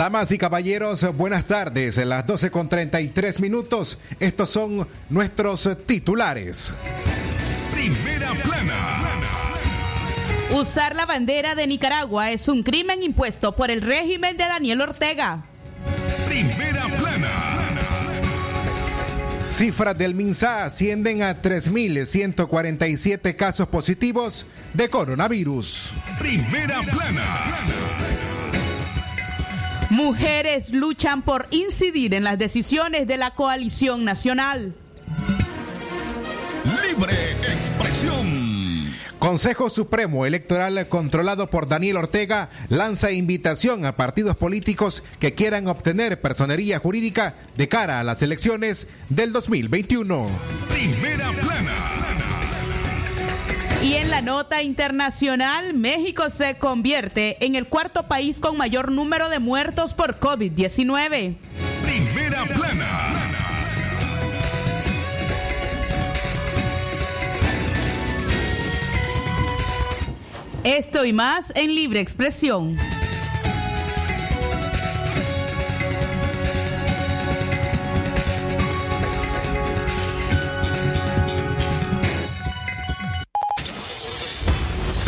Damas y caballeros, buenas tardes. Las 12 con 33 minutos. Estos son nuestros titulares. Primera plana. Usar la bandera de Nicaragua es un crimen impuesto por el régimen de Daniel Ortega. Primera plana. Cifras del MINSA ascienden a 3.147 casos positivos de coronavirus. Primera plana. Mujeres luchan por incidir en las decisiones de la coalición nacional. Libre expresión. Consejo Supremo Electoral controlado por Daniel Ortega lanza invitación a partidos políticos que quieran obtener personería jurídica de cara a las elecciones del 2021. Primera plana. Y en la nota internacional, México se convierte en el cuarto país con mayor número de muertos por COVID-19. Primera plana. Esto y más en Libre Expresión.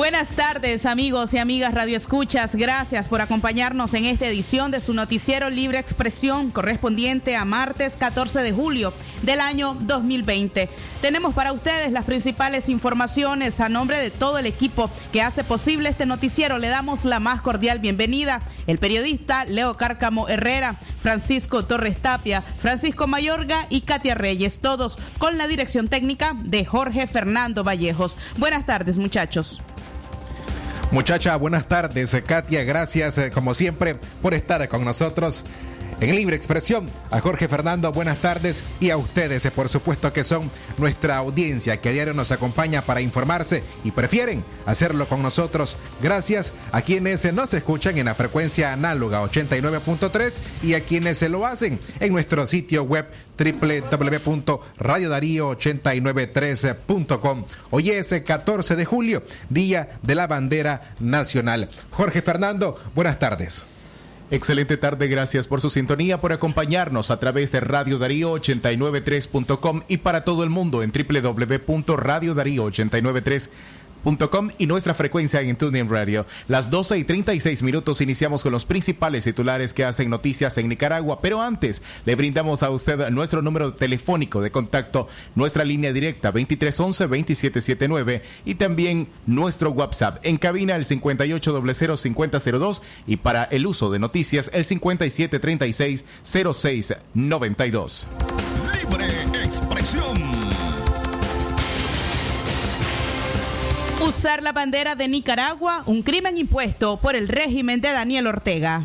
Buenas tardes amigos y amigas Radio Escuchas, gracias por acompañarnos en esta edición de su noticiero Libre Expresión correspondiente a martes 14 de julio del año 2020. Tenemos para ustedes las principales informaciones a nombre de todo el equipo que hace posible este noticiero. Le damos la más cordial bienvenida el periodista Leo Cárcamo Herrera, Francisco Torres Tapia, Francisco Mayorga y Katia Reyes, todos con la dirección técnica de Jorge Fernando Vallejos. Buenas tardes muchachos. Muchacha, buenas tardes. Katia, gracias eh, como siempre por estar con nosotros. En Libre Expresión, a Jorge Fernando, buenas tardes y a ustedes, eh, por supuesto que son nuestra audiencia que a diario nos acompaña para informarse y prefieren hacerlo con nosotros. Gracias a quienes eh, nos escuchan en la frecuencia análoga 89.3 y a quienes se lo hacen en nuestro sitio web www.radiodarío893.com. Hoy es el 14 de julio, Día de la Bandera Nacional. Jorge Fernando, buenas tardes. Excelente tarde, gracias por su sintonía, por acompañarnos a través de Radio Darío 893.com y para todo el mundo en www.radiodarío893.com nicaragua.com y nuestra frecuencia en TuneIn Radio. Las 12 y 36 minutos iniciamos con los principales titulares que hacen noticias en Nicaragua, pero antes le brindamos a usted nuestro número telefónico de contacto, nuestra línea directa 2311-2779 y también nuestro WhatsApp en cabina el 58005002 y para el uso de noticias el 57360692. Libre expresión. Usar la bandera de Nicaragua, un crimen impuesto por el régimen de Daniel Ortega.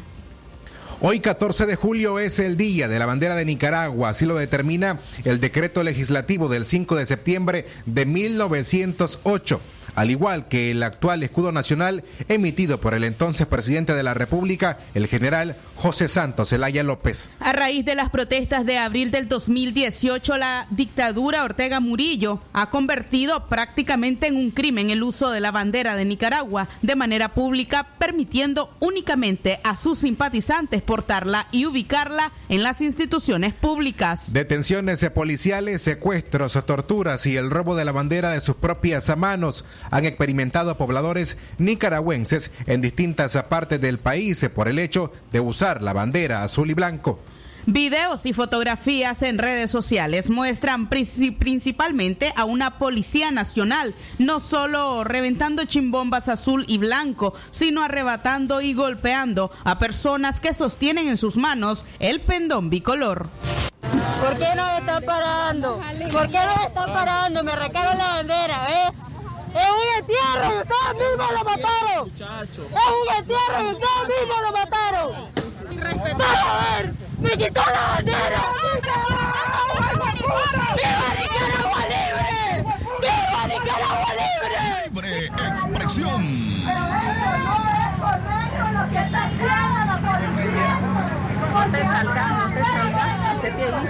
Hoy 14 de julio es el día de la bandera de Nicaragua, así lo determina el decreto legislativo del 5 de septiembre de 1908 al igual que el actual escudo nacional emitido por el entonces presidente de la República, el general José Santos Zelaya López. A raíz de las protestas de abril del 2018, la dictadura Ortega Murillo ha convertido prácticamente en un crimen el uso de la bandera de Nicaragua de manera pública, permitiendo únicamente a sus simpatizantes portarla y ubicarla en las instituciones públicas. Detenciones policiales, secuestros, torturas y el robo de la bandera de sus propias manos han experimentado pobladores nicaragüenses en distintas partes del país por el hecho de usar la bandera azul y blanco. Videos y fotografías en redes sociales muestran principalmente a una policía nacional, no solo reventando chimbombas azul y blanco, sino arrebatando y golpeando a personas que sostienen en sus manos el pendón bicolor. ¿Por qué no están parando? ¿Por qué no están parando? Me arrancaron la bandera, ¿ves? Es un entierro y ustedes mismos lo mataron. Es un entierro y ustedes mismos lo mataron. ¡Vamos a ver! ¡Me quitó la bandera! ¡Viva Nicaragua libre! ¡Viva Nicaragua libre! Libre expresión. No te salgas, no te salgas. Hacete ahí.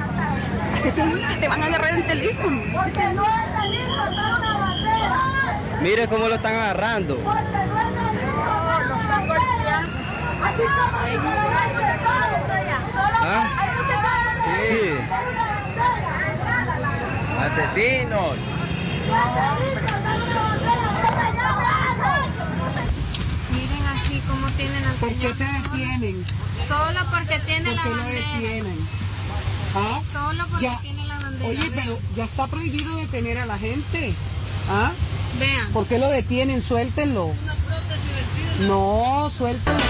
Hacete ahí que te van a agarrar el teléfono. Porque no es estar una bandera. Mire cómo lo están agarrando. Porque no es delito. Lo están golpeando. Aquí estamos hay muchachones. ¿Ah? Sí. Asesinos. Miren así como tienen al ¿Por qué señor. te detienen? Solo porque tiene ¿Por la lo bandera. detienen? ¿Ah? Solo porque Ya. tiene la bandera. Oye, pero ya está prohibido detener a la gente. ¿Ah? Vean. ¿Por qué lo detienen? Suéltenlo. No, suéltenlo.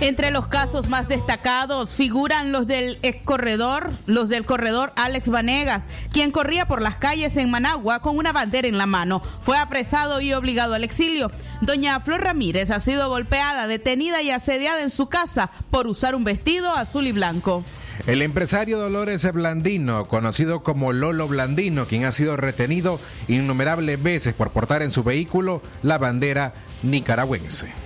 Entre los casos más destacados figuran los del ex corredor, los del corredor Alex Vanegas, quien corría por las calles en Managua con una bandera en la mano. Fue apresado y obligado al exilio. Doña Flor Ramírez ha sido golpeada, detenida y asediada en su casa por usar un vestido azul y blanco. El empresario Dolores Blandino, conocido como Lolo Blandino, quien ha sido retenido innumerables veces por portar en su vehículo la bandera nicaragüense.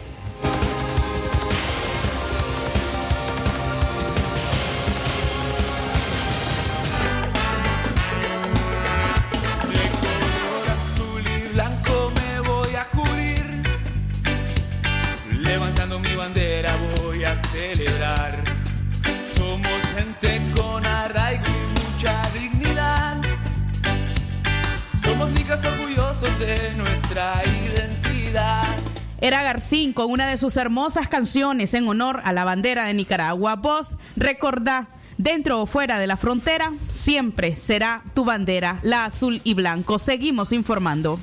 Era Garcín con una de sus hermosas canciones en honor a la bandera de Nicaragua. Vos recordá, dentro o fuera de la frontera, siempre será tu bandera, la azul y blanco. Seguimos informando.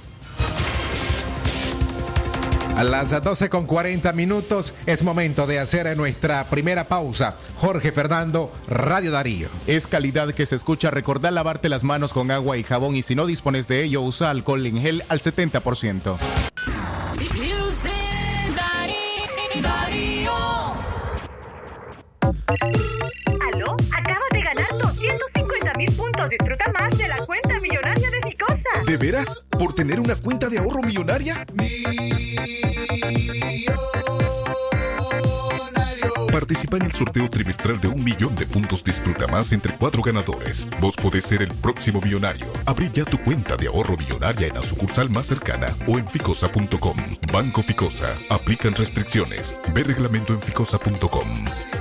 A las 12 con 40 minutos es momento de hacer nuestra primera pausa. Jorge Fernando, Radio Darío. Es calidad que se escucha. Recordá lavarte las manos con agua y jabón y si no dispones de ello, usa alcohol en gel al 70%. ¿Aló? Acabas de ganar 250 mil puntos. Disfruta más de la cuenta millonaria de Ficosa. ¿De veras? ¿Por tener una cuenta de ahorro millonaria? Participa en el sorteo trimestral de un millón de puntos Disfruta Más entre cuatro ganadores. Vos podés ser el próximo millonario. Abrí ya tu cuenta de ahorro millonaria en la sucursal más cercana o en ficosa.com. Banco Ficosa. Aplican restricciones. Ve reglamento en ficosa.com.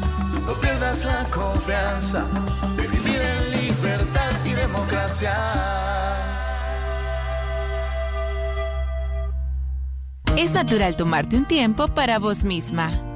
No pierdas la confianza de vivir en libertad y democracia. Es natural tomarte un tiempo para vos misma.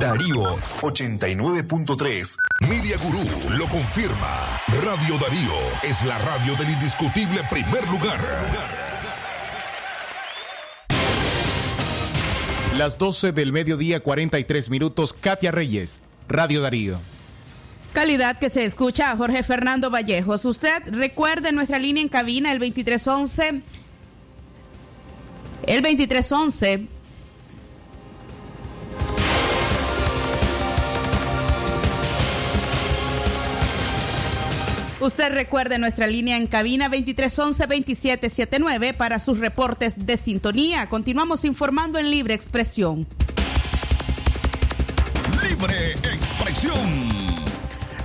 Darío 89.3. Media Gurú lo confirma. Radio Darío es la radio del indiscutible primer lugar. Las 12 del mediodía, 43 minutos. Katia Reyes, Radio Darío. Calidad que se escucha a Jorge Fernando Vallejos. Usted recuerde nuestra línea en cabina, el 2311. El 2311. Usted recuerde nuestra línea en cabina 2311-2779 para sus reportes de sintonía. Continuamos informando en Libre Expresión. Libre Expresión.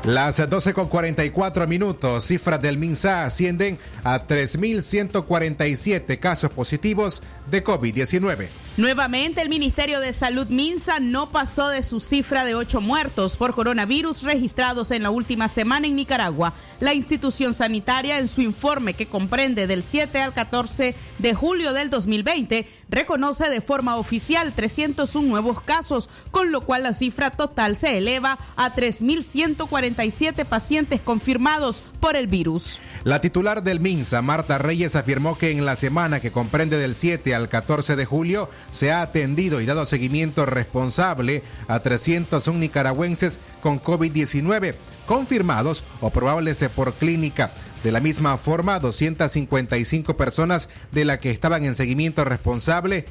Las 12 con 44 minutos, cifras del MINSA ascienden a 3.147 casos positivos de COVID-19. Nuevamente, el Ministerio de Salud Minsa no pasó de su cifra de ocho muertos por coronavirus registrados en la última semana en Nicaragua. La institución sanitaria, en su informe que comprende del 7 al 14 de julio del 2020, reconoce de forma oficial 301 nuevos casos, con lo cual la cifra total se eleva a 3.147 pacientes confirmados por el virus. La titular del MINSA, Marta Reyes, afirmó que en la semana que comprende del 7 al 14 de julio se ha atendido y dado seguimiento responsable a 301 nicaragüenses con COVID-19 confirmados o probables por clínica. De la misma forma, 255 personas de las que estaban en seguimiento responsable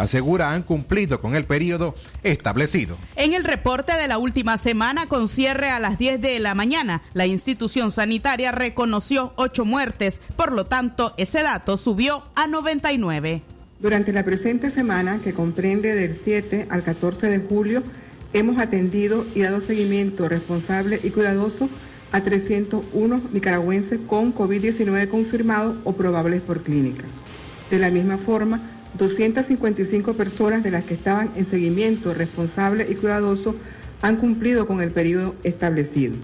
asegura han cumplido con el periodo establecido. En el reporte de la última semana con cierre a las 10 de la mañana, la institución sanitaria reconoció ocho muertes, por lo tanto ese dato subió a 99. Durante la presente semana, que comprende del 7 al 14 de julio, hemos atendido y dado seguimiento responsable y cuidadoso a 301 nicaragüenses con COVID-19 confirmados o probables por clínica. De la misma forma, 255 personas de las que estaban en seguimiento responsable y cuidadoso han cumplido con el periodo establecido.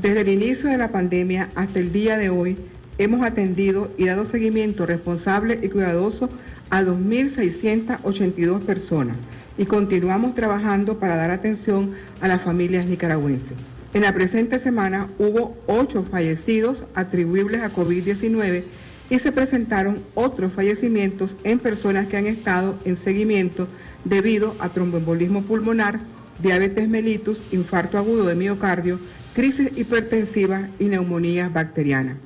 Desde el inicio de la pandemia hasta el día de hoy, hemos atendido y dado seguimiento responsable y cuidadoso a 2.682 personas y continuamos trabajando para dar atención a las familias nicaragüenses. En la presente semana hubo ocho fallecidos atribuibles a COVID-19 y se presentaron otros fallecimientos en personas que han estado en seguimiento debido a tromboembolismo pulmonar, diabetes mellitus, infarto agudo de miocardio, crisis hipertensiva y neumonía bacteriana.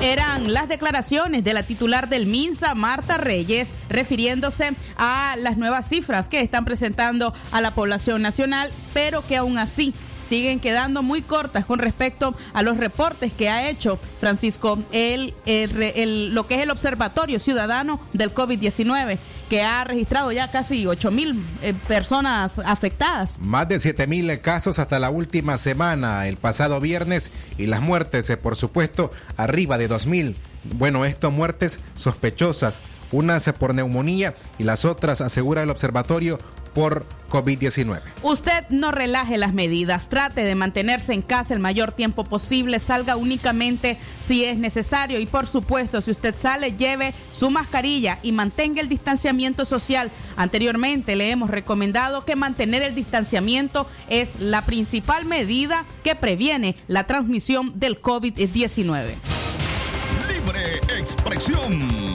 Eran las declaraciones de la titular del MINSA, Marta Reyes, refiriéndose a las nuevas cifras que están presentando a la población nacional, pero que aún así siguen quedando muy cortas con respecto a los reportes que ha hecho Francisco, el, lo que es el Observatorio Ciudadano del COVID-19, que ha registrado ya casi 8 mil eh, personas afectadas. Más de 7 mil casos hasta la última semana, el pasado viernes, y las muertes, eh, por supuesto, arriba de 2 mil. Bueno, estas muertes sospechosas, unas por neumonía y las otras, asegura el observatorio, por COVID-19. Usted no relaje las medidas, trate de mantenerse en casa el mayor tiempo posible, salga únicamente si es necesario y por supuesto si usted sale lleve su mascarilla y mantenga el distanciamiento social. Anteriormente le hemos recomendado que mantener el distanciamiento es la principal medida que previene la transmisión del COVID-19. Libre expresión.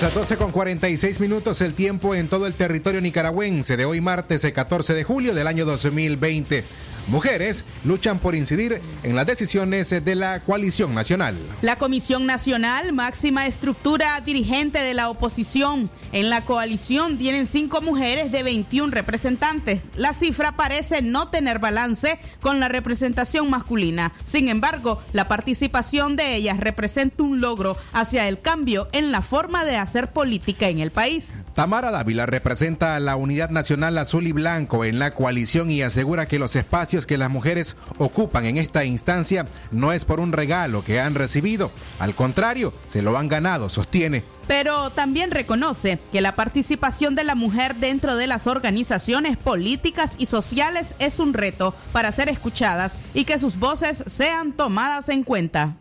Las 12 con 46 minutos el tiempo en todo el territorio nicaragüense de hoy martes el 14 de julio del año 2020. Mujeres luchan por incidir en las decisiones de la coalición nacional. La Comisión Nacional, máxima estructura dirigente de la oposición. En la coalición tienen cinco mujeres de 21 representantes. La cifra parece no tener balance con la representación masculina. Sin embargo, la participación de ellas representa un logro hacia el cambio en la forma de hacer política en el país. Tamara Dávila representa a la Unidad Nacional Azul y Blanco en la coalición y asegura que los espacios que las mujeres ocupan en esta instancia no es por un regalo que han recibido, al contrario, se lo han ganado, sostiene. Pero también reconoce que la participación de la mujer dentro de las organizaciones políticas y sociales es un reto para ser escuchadas y que sus voces sean tomadas en cuenta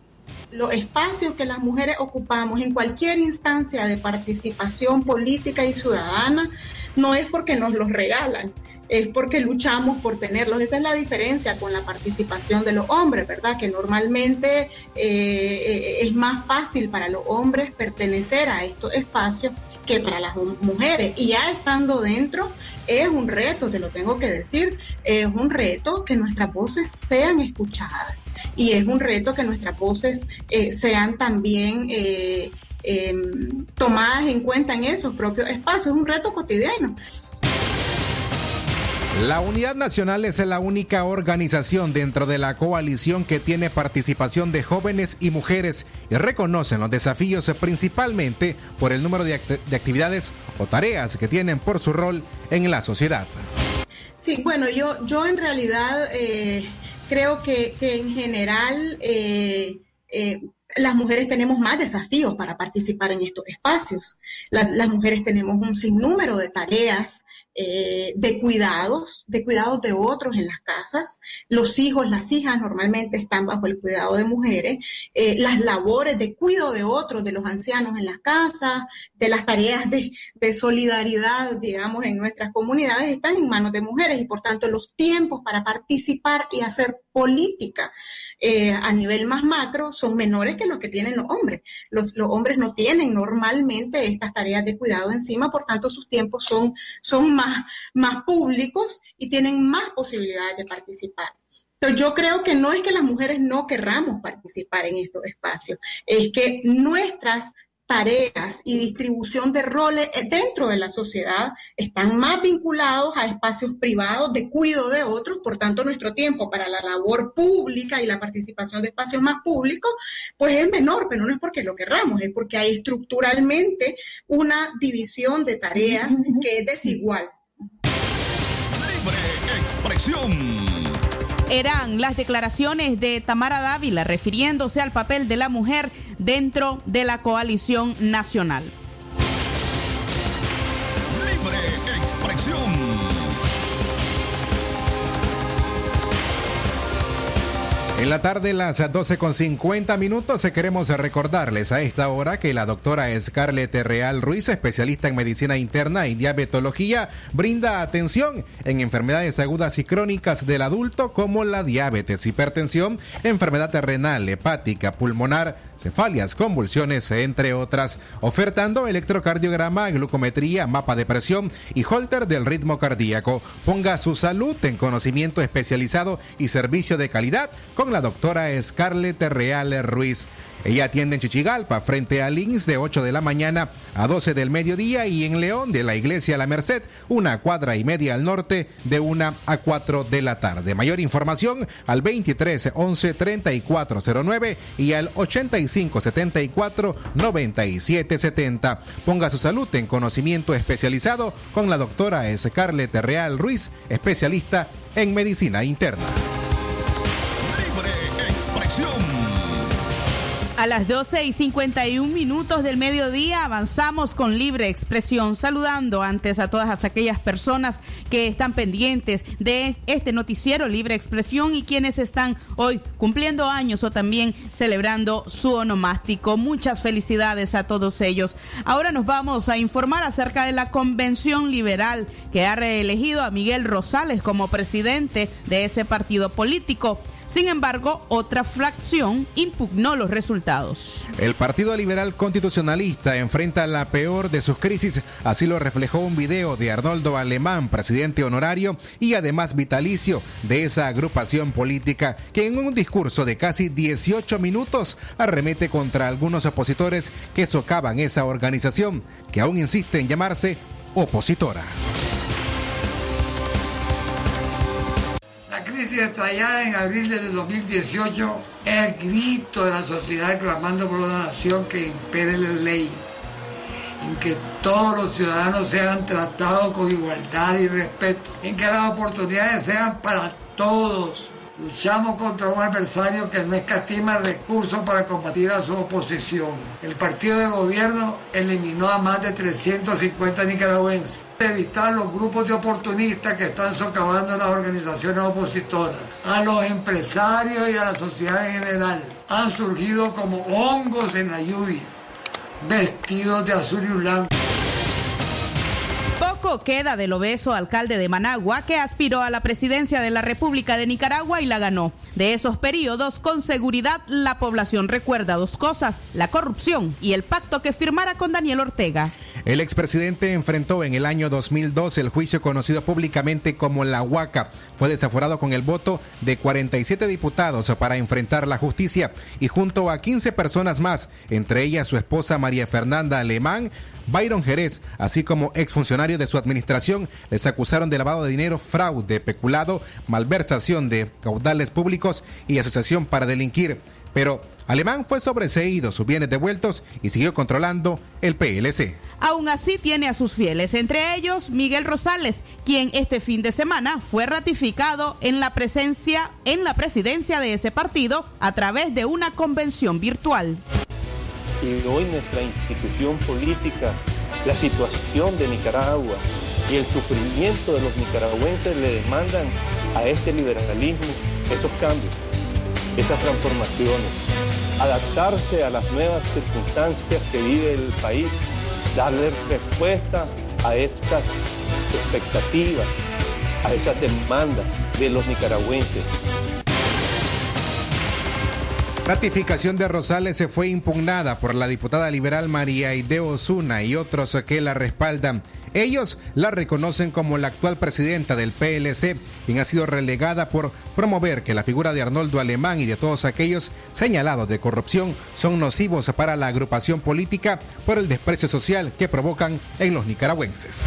los espacios que las mujeres ocupamos en cualquier instancia de participación política y ciudadana no es porque nos los regalan, es porque luchamos por tenerlos. Esa es la diferencia con la participación de los hombres, ¿verdad? Que normalmente eh, es más fácil para los hombres pertenecer a estos espacios que para las mujeres. Y ya estando dentro, es un reto, te lo tengo que decir, es un reto que nuestras voces sean escuchadas y es un reto que nuestras voces eh, sean también... Eh, em, tomadas en cuenta en esos propios espacios, es un reto cotidiano. La Unidad Nacional es la única organización dentro de la coalición que tiene participación de jóvenes y mujeres y reconocen los desafíos principalmente por el número de, act de actividades o tareas que tienen por su rol en la sociedad. Sí, bueno, yo, yo en realidad eh, creo que, en general eh, eh, las mujeres tenemos más desafíos para participar en estos espacios. La, las mujeres tenemos un sinnúmero de tareas eh, de cuidados, de cuidados de otros en las casas. Los hijos, las hijas normalmente están bajo el cuidado de mujeres. Eh, las labores de cuidado de otros, de los ancianos en las casas, de las tareas de, de, solidaridad, digamos, en nuestras comunidades, están en manos de mujeres y por tanto los tiempos para participar y hacer política eh, a nivel más macro son menores que los que tienen los hombres. Los, los, hombres no tienen normalmente estas tareas de cuidado encima, por tanto sus tiempos son, son más, más públicos y tienen más posibilidades de participar. Entonces, yo creo que no es que las mujeres no querramos participar en estos espacios, es que nuestras tareas y distribución de roles dentro de la sociedad están más vinculados a espacios privados de cuidado de otros, por tanto nuestro tiempo para la labor pública y la participación de espacios más públicos pues es menor, pero no es porque lo querramos, es porque hay estructuralmente una división de tareas que es desigual. Libre expresión eran las declaraciones de Tamara Dávila refiriéndose al papel de la mujer dentro de la coalición nacional. En la tarde, las 12 con 50 minutos, queremos recordarles a esta hora que la doctora Scarlett Real Ruiz, especialista en medicina interna y diabetología, brinda atención en enfermedades agudas y crónicas del adulto como la diabetes, hipertensión, enfermedad renal, hepática, pulmonar, cefalias, convulsiones, entre otras, ofertando electrocardiograma, glucometría, mapa de presión y holter del ritmo cardíaco. Ponga su salud en conocimiento especializado y servicio de calidad con la doctora Scarlett Real Ruiz. Ella atiende en Chichigalpa, frente a Links, de 8 de la mañana a 12 del mediodía y en León, de la Iglesia La Merced, una cuadra y media al norte, de 1 a 4 de la tarde. Mayor información al 23 11 3409 y al 85 74 97 70. Ponga su salud en conocimiento especializado con la doctora Scarlett Real Ruiz, especialista en medicina interna. Libre expresión. A las 12 y 51 minutos del mediodía avanzamos con libre expresión, saludando antes a todas aquellas personas que están pendientes de este noticiero Libre Expresión y quienes están hoy cumpliendo años o también celebrando su onomástico. Muchas felicidades a todos ellos. Ahora nos vamos a informar acerca de la Convención Liberal que ha reelegido a Miguel Rosales como presidente de ese partido político. Sin embargo, otra fracción impugnó los resultados. El Partido Liberal Constitucionalista enfrenta la peor de sus crisis, así lo reflejó un video de Arnoldo Alemán, presidente honorario y además vitalicio de esa agrupación política, que en un discurso de casi 18 minutos arremete contra algunos opositores que socavan esa organización, que aún insiste en llamarse opositora. Crisis estallada en abril del 2018 es el grito de la sociedad clamando por una nación que impere la ley, en que todos los ciudadanos sean tratados con igualdad y respeto, en que las oportunidades sean para todos. Luchamos contra un adversario que no escatima recursos para combatir a su oposición. El partido de gobierno eliminó a más de 350 nicaragüenses. Evitar los grupos de oportunistas que están socavando las organizaciones opositoras. A los empresarios y a la sociedad en general. Han surgido como hongos en la lluvia, vestidos de azul y blanco. Poco queda del obeso alcalde de Managua que aspiró a la presidencia de la República de Nicaragua y la ganó. De esos periodos, con seguridad, la población recuerda dos cosas, la corrupción y el pacto que firmara con Daniel Ortega. El expresidente enfrentó en el año 2002 el juicio conocido públicamente como la Huaca. Fue desaforado con el voto de 47 diputados para enfrentar la justicia y junto a 15 personas más, entre ellas su esposa María Fernanda Alemán, Byron Jerez, así como exfuncionarios de su administración, les acusaron de lavado de dinero, fraude, peculado, malversación de caudales públicos y asociación para delinquir. Pero Alemán fue sobreseído, sus bienes devueltos y siguió controlando el PLC. Aún así tiene a sus fieles, entre ellos Miguel Rosales, quien este fin de semana fue ratificado en la presencia en la presidencia de ese partido a través de una convención virtual. Y hoy nuestra institución política, la situación de Nicaragua y el sufrimiento de los nicaragüenses le demandan a este liberalismo esos cambios, esas transformaciones, adaptarse a las nuevas circunstancias que vive el país, darle respuesta a estas expectativas, a esas demandas de los nicaragüenses. Ratificación de Rosales se fue impugnada por la diputada liberal María Ideo Osuna y otros que la respaldan. Ellos la reconocen como la actual presidenta del PLC, quien ha sido relegada por promover que la figura de Arnoldo Alemán y de todos aquellos señalados de corrupción son nocivos para la agrupación política por el desprecio social que provocan en los nicaragüenses.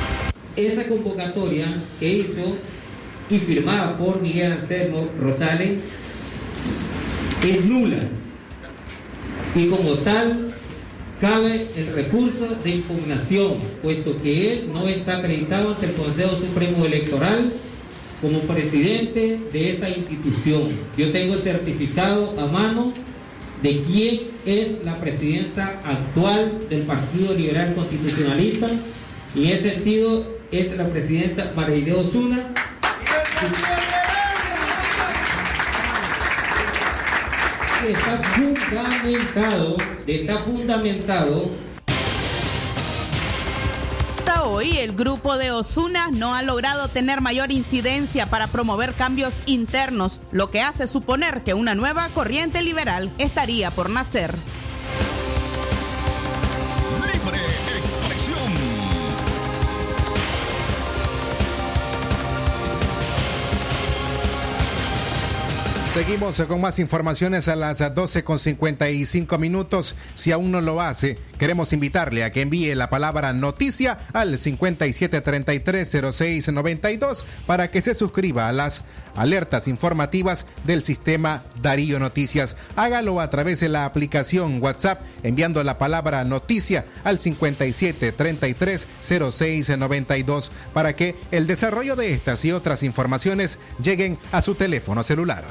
Esa convocatoria que hizo y firmada por Miguel Anselmo Rosales es nula y como tal cabe el recurso de impugnación, puesto que él no está acreditado ante el Consejo Supremo Electoral como presidente de esta institución. Yo tengo certificado a mano de quién es la presidenta actual del Partido Liberal Constitucionalista y en ese sentido es la presidenta María Osuna. Está fundamentado, está fundamentado Hasta hoy el grupo de Osuna no ha logrado tener mayor incidencia para promover cambios internos, lo que hace suponer que una nueva corriente liberal estaría por nacer. Libre Seguimos con más informaciones a las 12 con 55 minutos. Si aún no lo hace, queremos invitarle a que envíe la palabra noticia al 57330692 para que se suscriba a las alertas informativas del sistema Darío Noticias. Hágalo a través de la aplicación WhatsApp enviando la palabra noticia al 57330692 para que el desarrollo de estas y otras informaciones lleguen a su teléfono celular.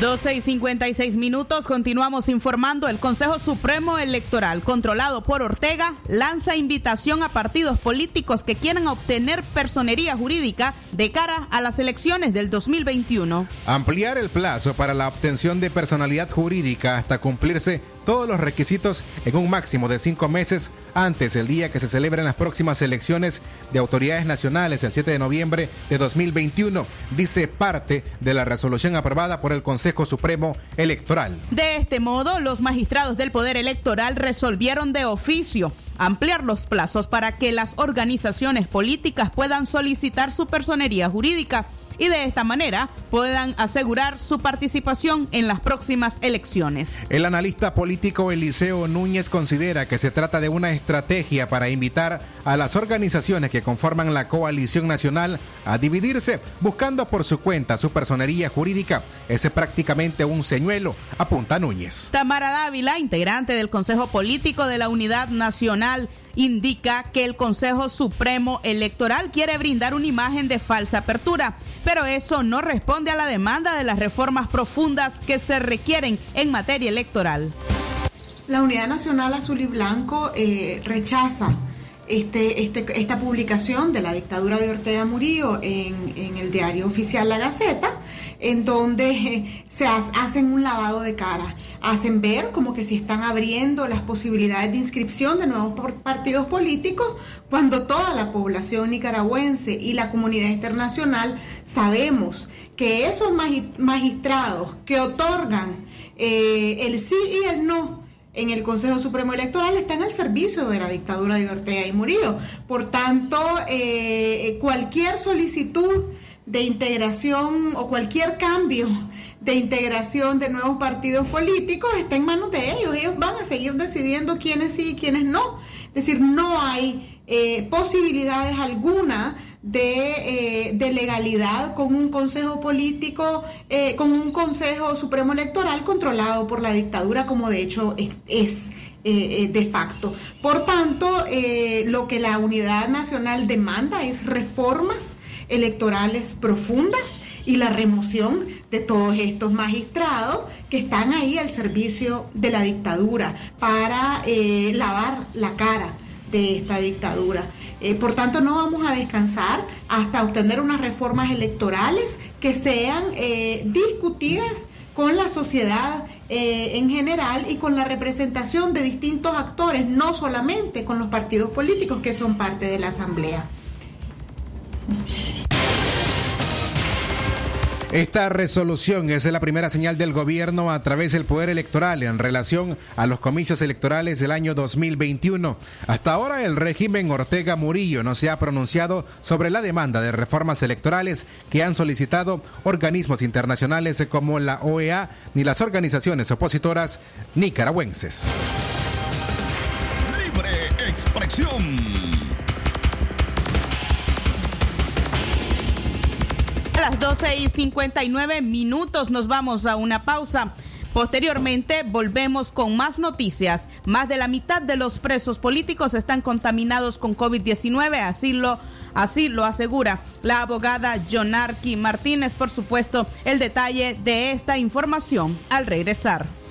12 y 56 minutos, continuamos informando. El Consejo Supremo Electoral, controlado por Ortega, lanza invitación a partidos políticos que quieran obtener personería jurídica de cara a las elecciones del 2021. Ampliar el plazo para la obtención de personalidad jurídica hasta cumplirse todos los requisitos en un máximo de cinco meses antes del día que se celebren las próximas elecciones de autoridades nacionales el 7 de noviembre de 2021, dice parte de la resolución aprobada por el Consejo Supremo Electoral. De este modo, los magistrados del Poder Electoral resolvieron de oficio ampliar los plazos para que las organizaciones políticas puedan solicitar su personería jurídica y de esta manera puedan asegurar su participación en las próximas elecciones. El analista político Eliseo Núñez considera que se trata de una estrategia para invitar a las organizaciones que conforman la coalición nacional a dividirse, buscando por su cuenta su personería jurídica. Ese es prácticamente un señuelo, apunta Núñez. Tamara Dávila, integrante del Consejo Político de la Unidad Nacional, indica que el Consejo Supremo Electoral quiere brindar una imagen de falsa apertura, pero eso no responde a la demanda de las reformas profundas que se requieren en materia electoral. La Unidad Nacional Azul y Blanco eh, rechaza este, este, esta publicación de la dictadura de Ortega Murillo en, en el diario oficial La Gaceta, en donde eh, se ha- hacen un lavado de cara, hacen ver como que se están abriendo las posibilidades de inscripción de nuevos partidos políticos, cuando toda la población nicaragüense y la comunidad internacional sabemos que esos magi- magistrados que otorgan eh, el sí y el no en el Consejo Supremo Electoral están al servicio de la dictadura de Ortega y Murillo. Por tanto, eh, cualquier solicitud de integración o cualquier cambio de integración de nuevos partidos políticos está en manos de ellos. Ellos van a seguir decidiendo quiénes sí y quiénes no. Es decir, no hay eh, posibilidades alguna de, eh, de legalidad con un consejo político, eh, con un consejo supremo electoral controlado por la dictadura, como de hecho es. de facto. Por tanto, lo que la unidad nacional demanda es reformas electorales profundas y la remoción de todos estos magistrados que están ahí al servicio de la dictadura para eh, lavar la cara de esta dictadura. Eh, por tanto, no vamos a descansar hasta obtener unas reformas electorales que sean eh, discutidas con la sociedad en general y con la representación de distintos actores, no solamente con los partidos políticos que son parte de la Asamblea. Esta resolución es la primera señal del gobierno a través del poder electoral en relación a los comicios electorales del año 2021. Hasta ahora el régimen Ortega Murillo no se ha pronunciado sobre la demanda de reformas electorales que han solicitado organismos internacionales como la OEA ni las organizaciones opositoras nicaragüenses. Libre expresión. Las 12 y 59 minutos nos vamos a una pausa. Posteriormente volvemos con más noticias. Más de la mitad de los presos políticos están contaminados con COVID-19, así lo, así lo asegura la abogada Jonarqui Martínez. Por supuesto, el detalle de esta información al regresar.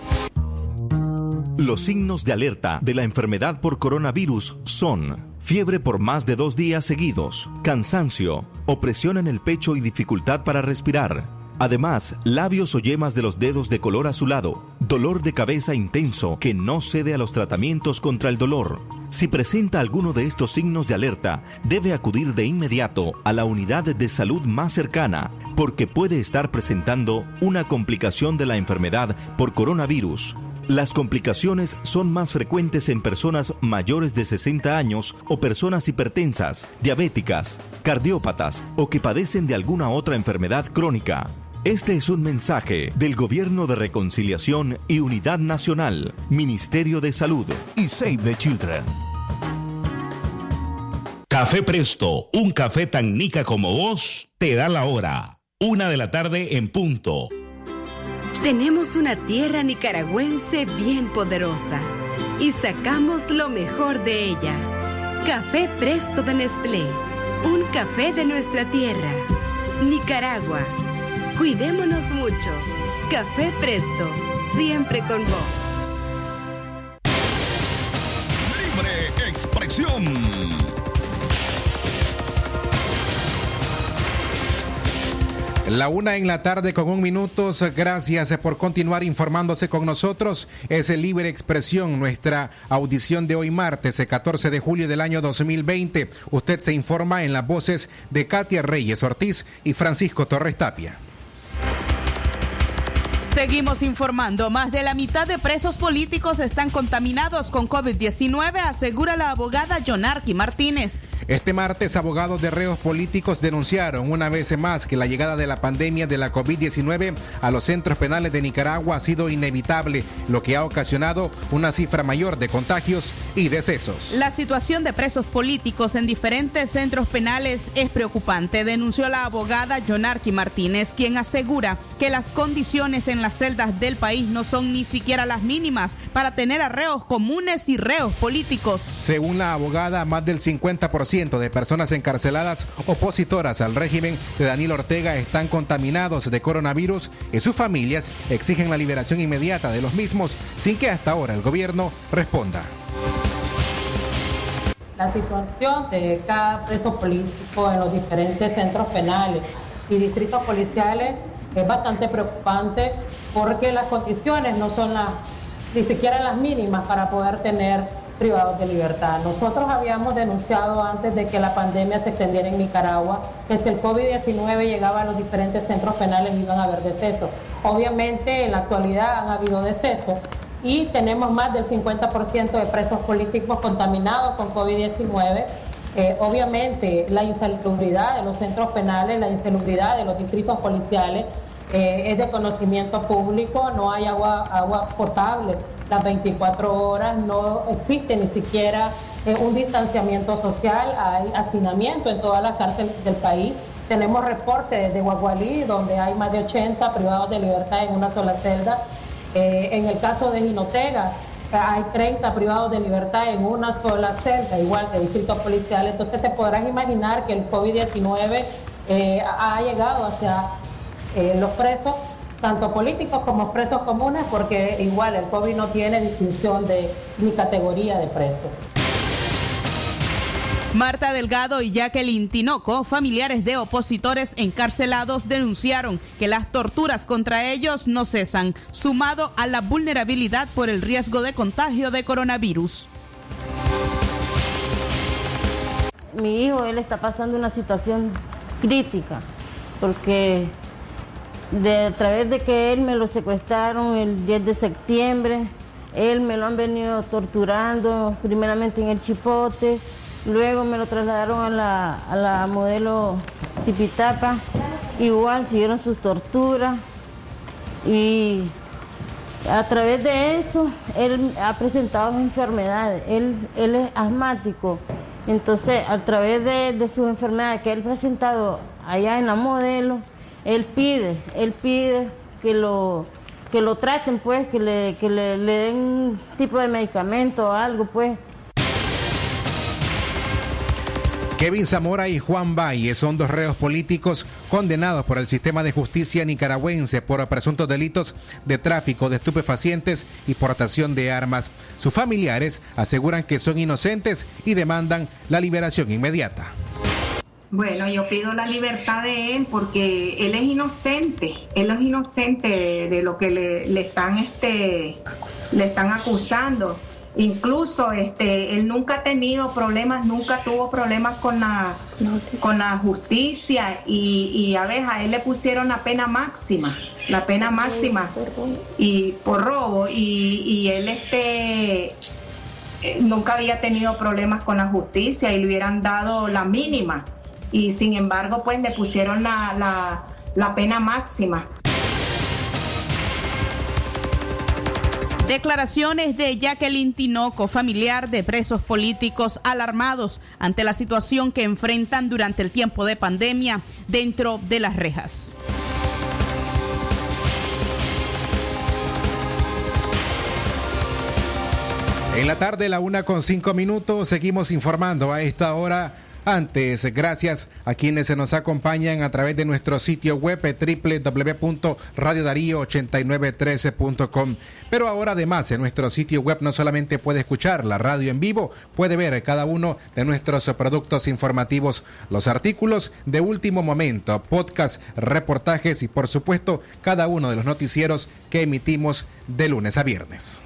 Los signos de alerta de la enfermedad por coronavirus son fiebre por más de dos días seguidos, cansancio, opresión en el pecho y dificultad para respirar. Además, labios o yemas de los dedos de color azulado, dolor de cabeza intenso que no cede a los tratamientos contra el dolor. Si presenta alguno de estos signos de alerta, debe acudir de inmediato a la unidad de salud más cercana, porque puede estar presentando una complicación de la enfermedad por coronavirus. Las complicaciones son más frecuentes en personas mayores de 60 años o personas hipertensas, diabéticas, cardiópatas o que padecen de alguna otra enfermedad crónica. Este es un mensaje del Gobierno de Reconciliación y Unidad Nacional, Ministerio de Salud y Save the Children. Café Presto, un café tan nica como vos, te da la hora. Una de la tarde en punto. Tenemos una tierra nicaragüense bien poderosa y sacamos lo mejor de ella. Café Presto de Nestlé, un café de nuestra tierra. Nicaragua, cuidémonos mucho. Café Presto, siempre con vos. Libre expresión. La una en la tarde con un minuto. Gracias por continuar informándose con nosotros. Es el Libre Expresión, nuestra audición de hoy martes, 14 de julio del año 2020. Usted se informa en las voces de Katia Reyes Ortiz y Francisco Torres Tapia. Seguimos informando. Más de la mitad de presos políticos están contaminados con COVID-19, asegura la abogada Jonarqui Martínez. Este martes, abogados de reos políticos denunciaron una vez más que la llegada de la pandemia de la COVID-19 a los centros penales de Nicaragua ha sido inevitable, lo que ha ocasionado una cifra mayor de contagios y decesos. La situación de presos políticos en diferentes centros penales es preocupante, denunció la abogada Jonarqui Martínez, quien asegura que las condiciones en las celdas del país no son ni siquiera las mínimas para tener a reos comunes y reos políticos. Según la abogada, más del 50% de personas encarceladas opositoras al régimen de Daniel Ortega están contaminados de coronavirus y sus familias exigen la liberación inmediata de los mismos sin que hasta ahora el gobierno responda. La situación de cada preso político en los diferentes centros penales y distritos policiales es bastante preocupante porque las condiciones no son ni siquiera las mínimas para poder tener privados de libertad. Nosotros habíamos denunciado antes de que la pandemia se extendiera en Nicaragua que si el COVID-19 llegaba a los diferentes centros penales iban a haber decesos. Obviamente en la actualidad han habido decesos y tenemos más del 50% de presos políticos contaminados con COVID-19. Eh, obviamente la insalubridad de los centros penales, la insalubridad de los distritos policiales eh, es de conocimiento público, no hay agua, agua potable las 24 horas, no existe ni siquiera eh, un distanciamiento social, hay hacinamiento en todas las cárceles del país. Tenemos reportes de Guagualí, donde hay más de 80 privados de libertad en una sola celda. Eh, en el caso de Jinotega, hay 30 privados de libertad en una sola celda, igual de distritos policiales. Entonces te podrás imaginar que el COVID-19 ha llegado hacia los presos tanto políticos como presos comunes, porque igual el COVID no tiene distinción de ni categoría de preso. Marta Delgado y Jacqueline Tinoco, familiares de opositores encarcelados, denunciaron que las torturas contra ellos no cesan, sumado a la vulnerabilidad por el riesgo de contagio de coronavirus. Mi hijo, él está pasando una situación crítica, porque de, a través de que él me lo secuestraron el 10 de septiembre, él me lo han venido torturando, primeramente en el Chipote, luego me lo trasladaron a la, a la modelo Tipitapa, igual siguieron sus torturas y a través de eso él ha presentado enfermedades, él, él es asmático, entonces a través de, de sus enfermedades que él ha presentado allá en la modelo, él pide, él pide que lo que lo traten pues, que le, que le, le den un tipo de medicamento o algo pues. Kevin Zamora y Juan Valle son dos reos políticos condenados por el sistema de justicia nicaragüense por presuntos delitos de tráfico de estupefacientes y portación de armas. Sus familiares aseguran que son inocentes y demandan la liberación inmediata. Bueno, yo pido la libertad de él porque él es inocente, él es inocente de, lo que le, están este le están acusando. Incluso este él nunca ha tenido problemas, nunca tuvo problemas con la con la justicia y, y a ver, a él le pusieron la pena máxima, la pena máxima y por robo y, y él este eh, nunca había tenido problemas con la justicia y le hubieran dado la mínima y sin embargo pues le pusieron la, la, la pena máxima. Declaraciones de Jacqueline Tinoco, familiar de presos políticos alarmados ante la situación que enfrentan durante el tiempo de pandemia dentro de las rejas. En la tarde, la una con cinco minutos, seguimos informando a esta hora Antes, gracias a quienes se nos acompañan a través de nuestro sitio web www.radiodarío8913.com. Pero ahora además en nuestro sitio web no solamente puede escuchar la radio en vivo, puede ver cada uno de nuestros productos informativos, los artículos de último momento, podcast, reportajes y por supuesto cada uno de los noticieros que emitimos de lunes a viernes.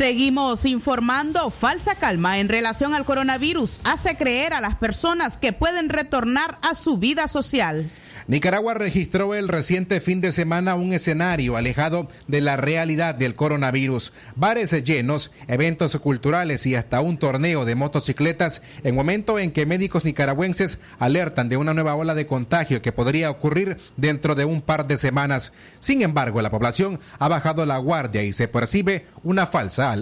Seguimos informando. Falsa calma en relación al coronavirus hace creer a las personas que pueden retornar a su vida social. Nicaragua registró el reciente fin de semana un escenario alejado de la realidad del coronavirus. Bares llenos, eventos culturales y hasta un torneo de motocicletas en momento en que médicos nicaragüenses alertan de una nueva ola de contagio que podría ocurrir dentro de un par de semanas. Sin embargo, la población ha bajado la guardia y se percibe una falsa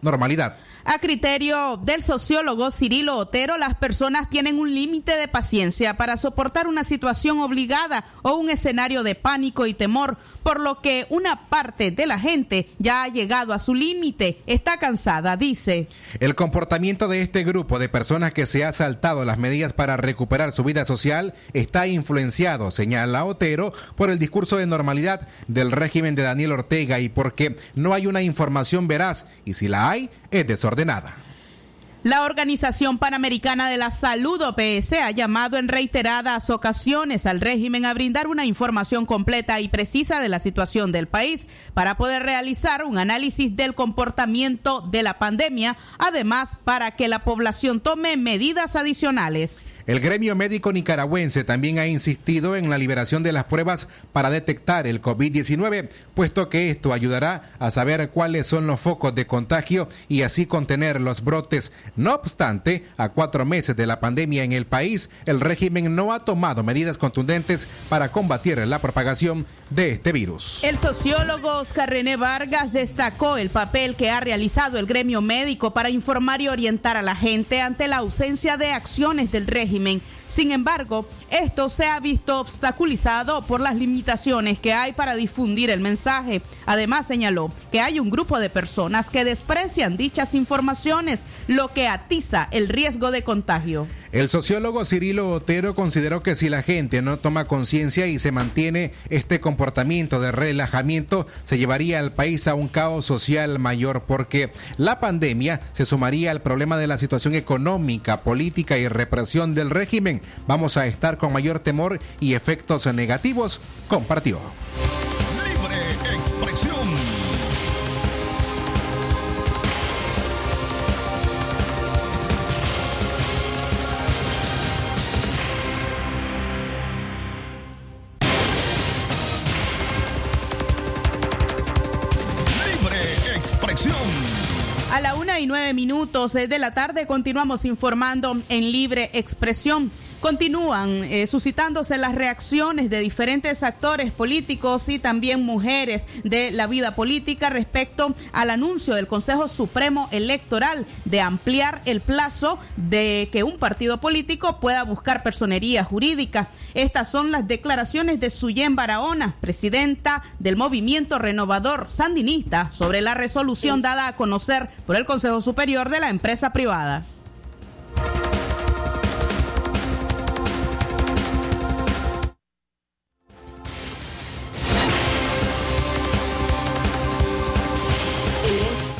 normalidad. A criterio del sociólogo Cirilo Otero, las personas tienen un límite de paciencia para soportar una situación obligada o un escenario de pánico y temor, por lo que una parte de la gente ya ha llegado a su límite, está cansada, dice. El comportamiento de este grupo de personas que se ha saltado las medidas para recuperar su vida social está influenciado, señala Otero, por el discurso de normalidad del régimen de Daniel Ortega y porque no hay una información veraz y si la hay, es desordenada. La Organización Panamericana de la Salud, OPS, ha llamado en reiteradas ocasiones al régimen a brindar una información completa y precisa de la situación del país para poder realizar un análisis del comportamiento de la pandemia, además para que la población tome medidas adicionales. El gremio médico nicaragüense también ha insistido en la liberación de las pruebas para detectar el COVID-19, puesto que esto ayudará a saber cuáles son los focos de contagio y así contener los brotes. No obstante, a cuatro meses de la pandemia en el país, el régimen no ha tomado medidas contundentes para combatir la propagación de este virus. El sociólogo Oscar René Vargas destacó el papel que ha realizado el gremio médico para informar y orientar a la gente ante la ausencia de acciones del régimen sin embargo, esto se ha visto obstaculizado por las limitaciones que hay para difundir el mensaje. Además, señaló que hay un grupo de personas que desprecian dichas informaciones, lo que atiza el riesgo de contagio. El sociólogo Cirilo Otero consideró que si la gente no toma conciencia y se mantiene este comportamiento de relajamiento, se llevaría al país a un caos social mayor porque la pandemia se sumaría al problema de la situación económica, política y represión del régimen. Vamos a estar con mayor temor y efectos negativos, compartió. Minutos de la tarde continuamos informando en libre expresión. Continúan eh, suscitándose las reacciones de diferentes actores políticos y también mujeres de la vida política respecto al anuncio del Consejo Supremo Electoral de ampliar el plazo de que un partido político pueda buscar personería jurídica. Estas son las declaraciones de Suyen Barahona, presidenta del Movimiento Renovador Sandinista, sobre la resolución dada a conocer por el Consejo Superior de la empresa privada.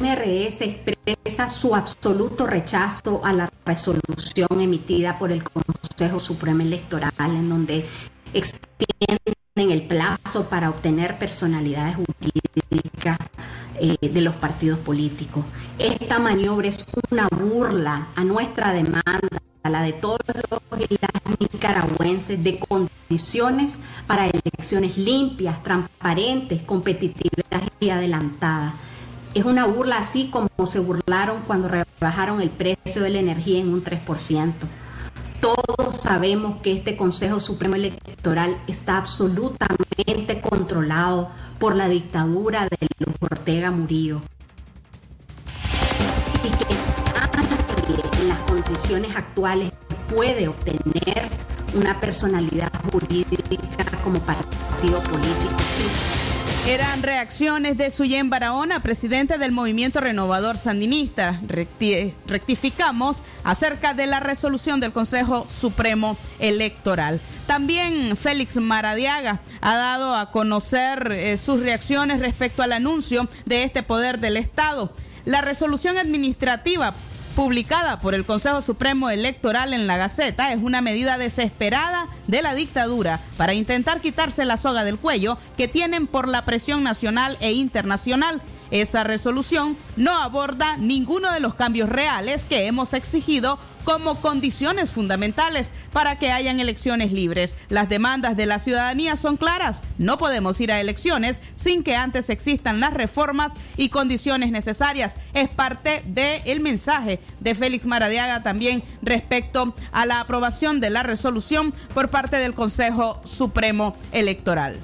MRS expresa su absoluto rechazo a la resolución emitida por el Consejo Supremo Electoral en donde extienden el plazo para obtener personalidades jurídicas eh, de los partidos políticos. Esta maniobra es una burla a nuestra demanda, a la de todos los nicaragüenses, de condiciones para elecciones limpias, transparentes, competitivas y adelantadas. Es una burla así como se burlaron cuando rebajaron el precio de la energía en un 3%. Todos sabemos que este Consejo Supremo Electoral está absolutamente controlado por la dictadura de los Ortega Murillo. Y que en las condiciones actuales puede obtener una personalidad jurídica como partido político. Eran reacciones de Suyen Barahona, presidente del Movimiento Renovador Sandinista. rectificamos acerca de la resolución del Consejo Supremo Electoral. También Félix Maradiaga ha dado a conocer eh, sus reacciones respecto al anuncio de este poder del Estado. La resolución administrativa publicada por el Consejo Supremo Electoral en la Gaceta es una medida desesperada de la dictadura para intentar quitarse la soga del cuello que tienen por la presión nacional e internacional. Esa resolución no aborda ninguno de los cambios reales que hemos exigido como condiciones fundamentales para que hayan elecciones libres. Las demandas de la ciudadanía son claras. No podemos ir a elecciones sin que antes existan las reformas y condiciones necesarias. Es parte del mensaje de Félix Maradiaga también respecto a la aprobación de la resolución por parte del Consejo Supremo Electoral.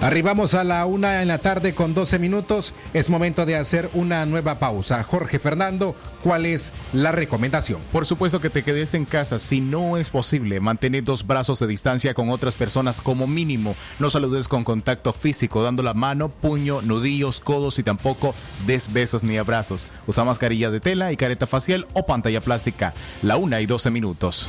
Arribamos a la una en la tarde con 12 minutos. Es momento de hacer una nueva pausa. Jorge Fernando, ¿cuál es la recomendación? Por supuesto que te quedes en casa. Si no es posible, mantener dos brazos de distancia con otras personas como mínimo. No saludes con contacto físico, dando la mano, puño, nudillos, codos y tampoco des besos ni abrazos. Usa mascarilla de tela y careta facial o pantalla plástica. La una y 12 minutos.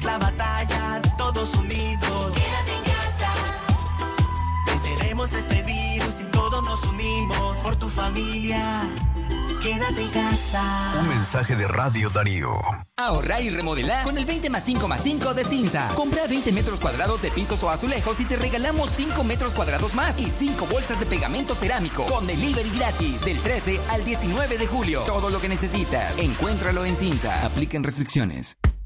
La batalla, todos unidos. Quédate en casa. Venceremos este virus y todos nos unimos por tu familia. Quédate en casa. Un mensaje de Radio Darío. Ahorra y remodela con el 20 más 5 más 5 de Cinza. Compra 20 metros cuadrados de pisos o azulejos y te regalamos 5 metros cuadrados más y 5 bolsas de pegamento cerámico con delivery gratis del 13 al 19 de julio. Todo lo que necesitas. Encuéntralo en Cinza. Apliquen restricciones.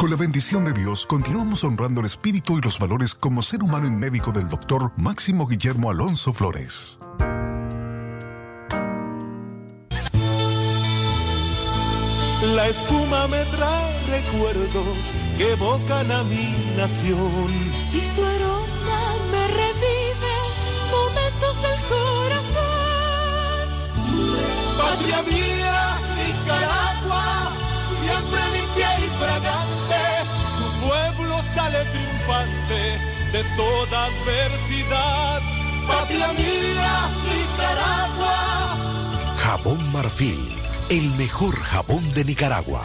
Con la bendición de Dios, continuamos honrando el espíritu y los valores como ser humano y médico del doctor Máximo Guillermo Alonso Flores. La espuma me trae recuerdos que evocan a mi nación. Y su aroma me revive momentos del corazón. Patria mía, sale triunfante de toda adversidad. Patria mía, Nicaragua. Jabón Marfil, el mejor jabón de Nicaragua.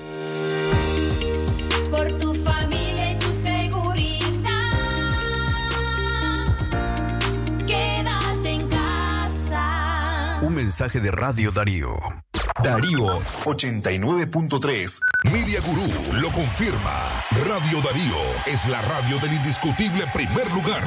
Mensaje de Radio Darío. Darío 89.3. Media Gurú lo confirma. Radio Darío es la radio del indiscutible primer lugar.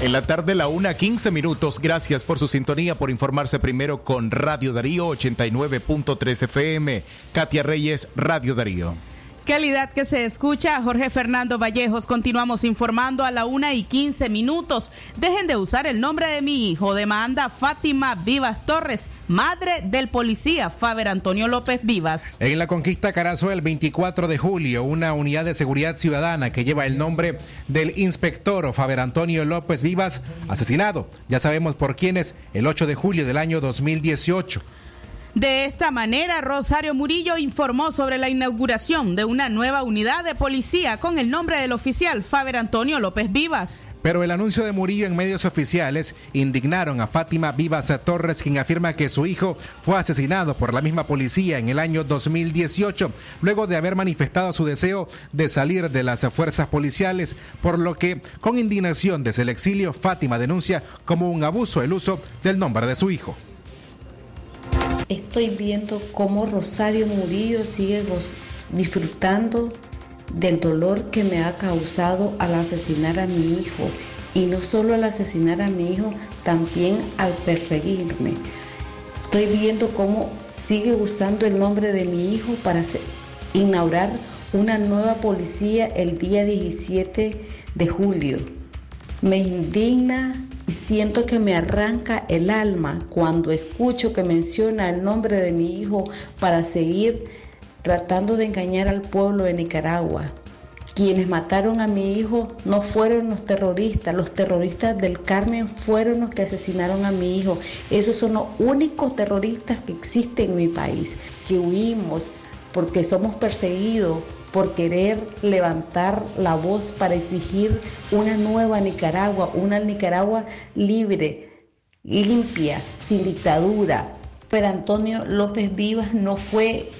En la tarde, la una, 15 minutos. Gracias por su sintonía, por informarse primero con Radio Darío 89.3 FM. Katia Reyes, Radio Darío. Calidad que se escucha, Jorge Fernando Vallejos. Continuamos informando a la una y quince minutos. Dejen de usar el nombre de mi hijo. Demanda Fátima Vivas Torres, madre del policía Faber Antonio López Vivas. En la conquista Carazo, el 24 de julio, una unidad de seguridad ciudadana que lleva el nombre del inspector Faber Antonio López Vivas, asesinado. Ya sabemos por quiénes, el 8 de julio del año 2018. De esta manera, Rosario Murillo informó sobre la inauguración de una nueva unidad de policía con el nombre del oficial Faber Antonio López Vivas. Pero el anuncio de Murillo en medios oficiales indignaron a Fátima Vivas Torres, quien afirma que su hijo fue asesinado por la misma policía en el año 2018, luego de haber manifestado su deseo de salir de las fuerzas policiales, por lo que, con indignación desde el exilio, Fátima denuncia como un abuso el uso del nombre de su hijo estoy viendo cómo Rosario Murillo sigue disfrutando del dolor que me ha causado al asesinar a mi hijo. Y no solo al asesinar a mi hijo, también al perseguirme. Estoy viendo cómo sigue usando el nombre de mi hijo para inaugurar una nueva policía el día 17 de julio. Me indigna siento que me arranca el alma cuando escucho que menciona el nombre de mi hijo para seguir tratando de engañar al pueblo de Nicaragua. Quienes mataron a mi hijo no fueron los terroristas, los terroristas del Carmen fueron los que asesinaron a mi hijo. Esos son los únicos terroristas que existen en mi país, que huimos porque somos perseguidos por querer levantar la voz para exigir una nueva Nicaragua, una Nicaragua libre, limpia, sin dictadura. Pero Antonio López Vivas no fue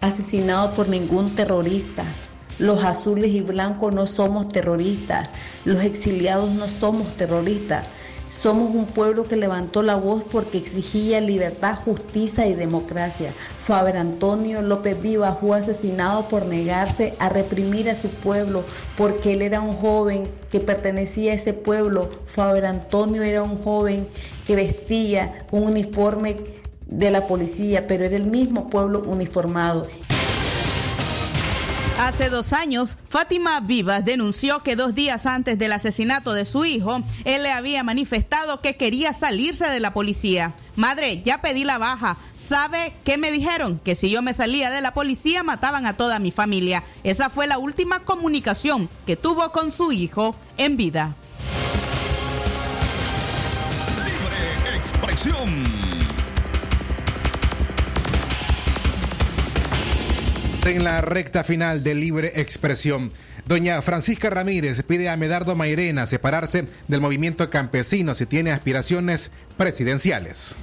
asesinado por ningún terrorista. Los azules y blancos no somos terroristas. Los exiliados no somos terroristas. Somos un pueblo que levantó la voz porque exigía libertad, justicia y democracia. Faber Antonio López Viva fue asesinado por negarse a reprimir a su pueblo, porque él era un joven que pertenecía a ese pueblo. Faber Antonio era un joven que vestía un uniforme de la policía, pero era el mismo pueblo uniformado. Hace dos años, Fátima Vivas denunció que dos días antes del asesinato de su hijo, él le había manifestado que quería salirse de la policía. Madre, ya pedí la baja. ¿Sabe qué me dijeron? Que si yo me salía de la policía mataban a toda mi familia. Esa fue la última comunicación que tuvo con su hijo en vida. Libre expresión. En la recta final de libre expresión, doña Francisca Ramírez pide a Medardo Mairena separarse del movimiento campesino si tiene aspiraciones presidenciales.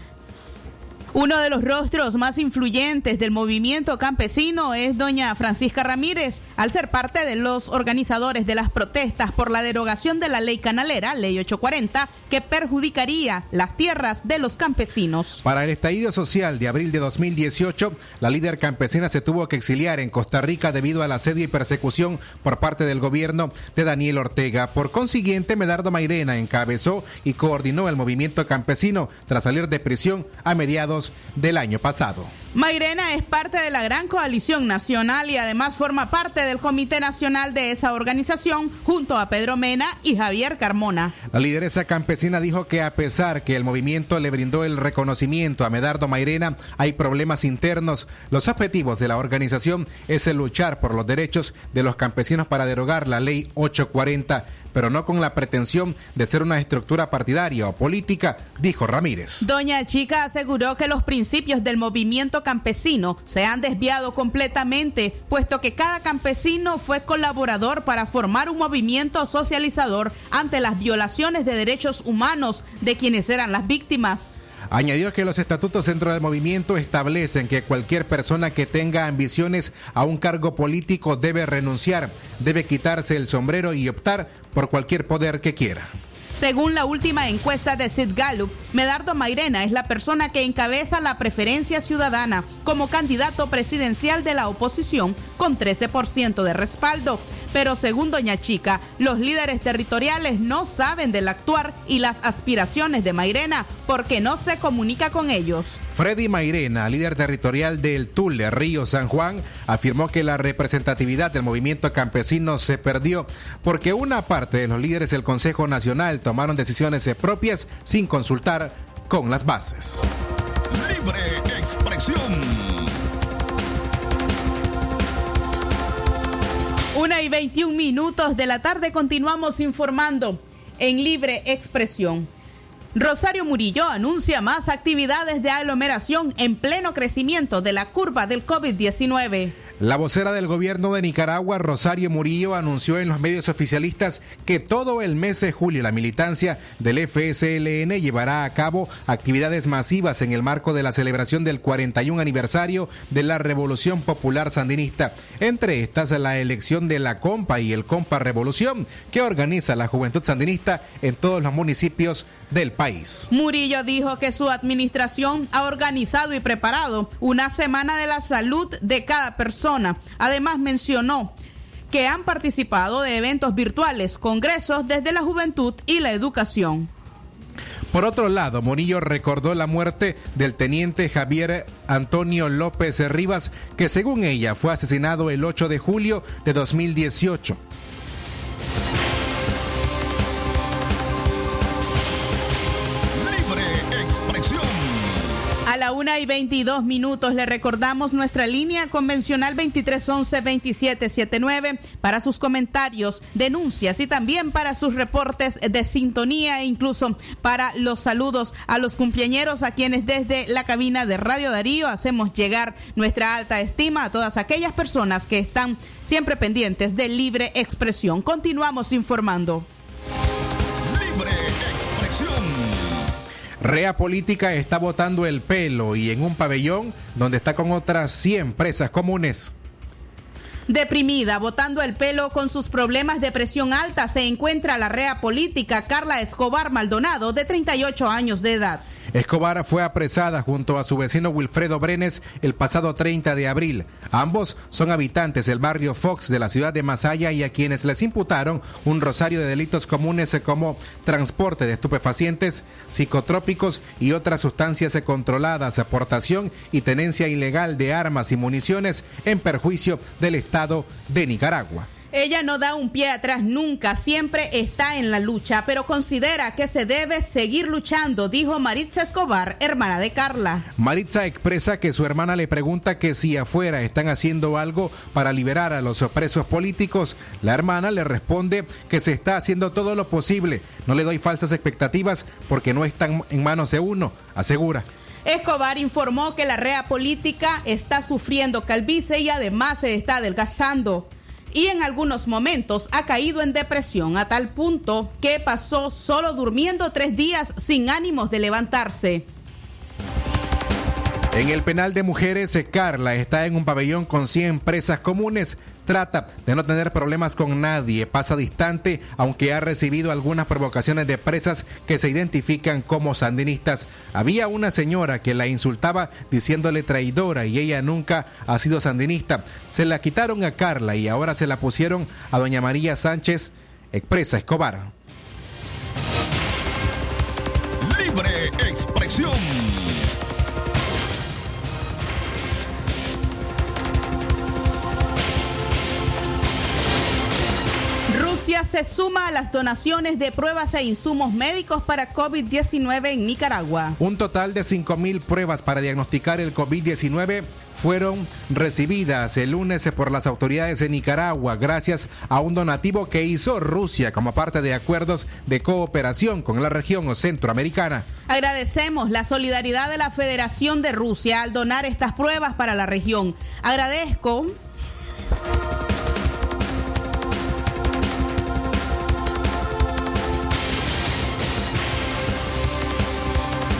Uno de los rostros más influyentes del movimiento campesino es doña Francisca Ramírez, al ser parte de los organizadores de las protestas por la derogación de la ley canalera, ley 840, que perjudicaría las tierras de los campesinos. Para el estallido social de abril de 2018, la líder campesina se tuvo que exiliar en Costa Rica debido al asedio y persecución por parte del gobierno de Daniel Ortega. Por consiguiente, Medardo Mairena encabezó y coordinó el movimiento campesino tras salir de prisión a mediados del año pasado. Mairena es parte de la gran coalición nacional y además forma parte del Comité Nacional de esa organización junto a Pedro Mena y Javier Carmona. La lideresa campesina dijo que a pesar que el movimiento le brindó el reconocimiento a Medardo Mairena, hay problemas internos. Los objetivos de la organización es el luchar por los derechos de los campesinos para derogar la ley 840 pero no con la pretensión de ser una estructura partidaria o política, dijo Ramírez. Doña Chica aseguró que los principios del movimiento campesino se han desviado completamente, puesto que cada campesino fue colaborador para formar un movimiento socializador ante las violaciones de derechos humanos de quienes eran las víctimas. Añadió que los estatutos dentro del movimiento establecen que cualquier persona que tenga ambiciones a un cargo político debe renunciar, debe quitarse el sombrero y optar por cualquier poder que quiera. Según la última encuesta de Sid Gallup, Medardo Mairena es la persona que encabeza la preferencia ciudadana como candidato presidencial de la oposición con 13% de respaldo. Pero según Doña Chica, los líderes territoriales no saben del actuar y las aspiraciones de Mairena porque no se comunica con ellos. Freddy Mairena, líder territorial del Tule, Río San Juan, afirmó que la representatividad del movimiento campesino se perdió porque una parte de los líderes del Consejo Nacional tomaron decisiones propias sin consultar con las bases. Libre expresión. Una y 21 minutos de la tarde continuamos informando en libre expresión. Rosario Murillo anuncia más actividades de aglomeración en pleno crecimiento de la curva del COVID-19. La vocera del gobierno de Nicaragua, Rosario Murillo, anunció en los medios oficialistas que todo el mes de julio la militancia del FSLN llevará a cabo actividades masivas en el marco de la celebración del 41 aniversario de la Revolución Popular Sandinista. Entre estas, la elección de la Compa y el Compa Revolución, que organiza la Juventud Sandinista en todos los municipios del país. Murillo dijo que su administración ha organizado y preparado una semana de la salud de cada persona. Además mencionó que han participado de eventos virtuales, congresos desde la juventud y la educación. Por otro lado, Monillo recordó la muerte del teniente Javier Antonio López Rivas, que según ella fue asesinado el 8 de julio de 2018. Una y 22 minutos le recordamos nuestra línea convencional 2311-2779 para sus comentarios, denuncias y también para sus reportes de sintonía e incluso para los saludos a los cumpleañeros a quienes desde la cabina de Radio Darío hacemos llegar nuestra alta estima a todas aquellas personas que están siempre pendientes de libre expresión. Continuamos informando. Libre. Rea Política está botando el pelo y en un pabellón donde está con otras 100 presas comunes. Deprimida, botando el pelo con sus problemas de presión alta, se encuentra la rea política Carla Escobar Maldonado, de 38 años de edad. Escobar fue apresada junto a su vecino Wilfredo Brenes el pasado 30 de abril. Ambos son habitantes del barrio Fox de la ciudad de Masaya y a quienes les imputaron un rosario de delitos comunes como transporte de estupefacientes, psicotrópicos y otras sustancias controladas, aportación y tenencia ilegal de armas y municiones en perjuicio del Estado de Nicaragua. Ella no da un pie atrás nunca, siempre está en la lucha, pero considera que se debe seguir luchando, dijo Maritza Escobar, hermana de Carla. Maritza expresa que su hermana le pregunta que si afuera están haciendo algo para liberar a los presos políticos. La hermana le responde que se está haciendo todo lo posible. No le doy falsas expectativas porque no están en manos de uno, asegura. Escobar informó que la rea política está sufriendo calvicie y además se está adelgazando y en algunos momentos ha caído en depresión a tal punto que pasó solo durmiendo tres días sin ánimos de levantarse. En el penal de mujeres, Carla está en un pabellón con 100 presas comunes. Trata de no tener problemas con nadie, pasa distante, aunque ha recibido algunas provocaciones de presas que se identifican como sandinistas. Había una señora que la insultaba diciéndole traidora y ella nunca ha sido sandinista. Se la quitaron a Carla y ahora se la pusieron a doña María Sánchez, expresa Escobar. Libre expresión. Rusia se suma a las donaciones de pruebas e insumos médicos para COVID-19 en Nicaragua. Un total de 5.000 pruebas para diagnosticar el COVID-19 fueron recibidas el lunes por las autoridades de Nicaragua gracias a un donativo que hizo Rusia como parte de acuerdos de cooperación con la región centroamericana. Agradecemos la solidaridad de la Federación de Rusia al donar estas pruebas para la región. Agradezco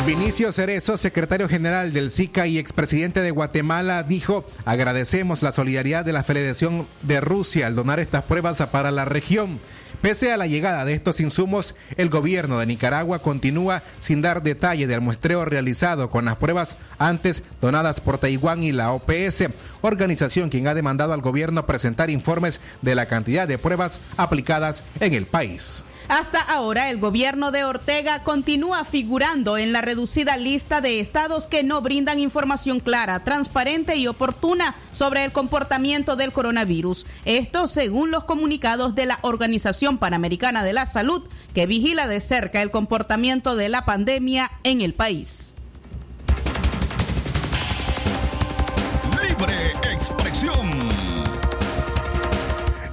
Vinicio Cerezo, secretario general del SICA y expresidente de Guatemala, dijo, agradecemos la solidaridad de la Federación de Rusia al donar estas pruebas para la región Pese a la llegada de estos insumos, el gobierno de Nicaragua continúa sin dar detalle del muestreo realizado con las pruebas antes donadas por Taiwán y la OPS, organización quien ha demandado al gobierno presentar informes de la cantidad de pruebas aplicadas en el país. Hasta ahora, el gobierno de Ortega continúa figurando en la reducida lista de estados que no brindan información clara, transparente y oportuna sobre el comportamiento del coronavirus. Esto según los comunicados de la Organización Panamericana de la Salud, que vigila de cerca el comportamiento de la pandemia en el país.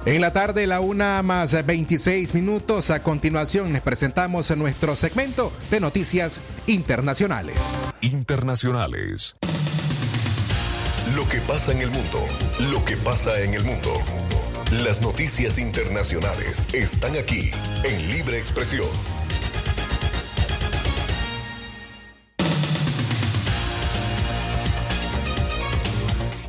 En la tarde, la una más 26 minutos. A continuación, les presentamos nuestro segmento de noticias internacionales. Internacionales. Lo que pasa en el mundo. Lo que pasa en el mundo. Las noticias internacionales están aquí en Libre Expresión.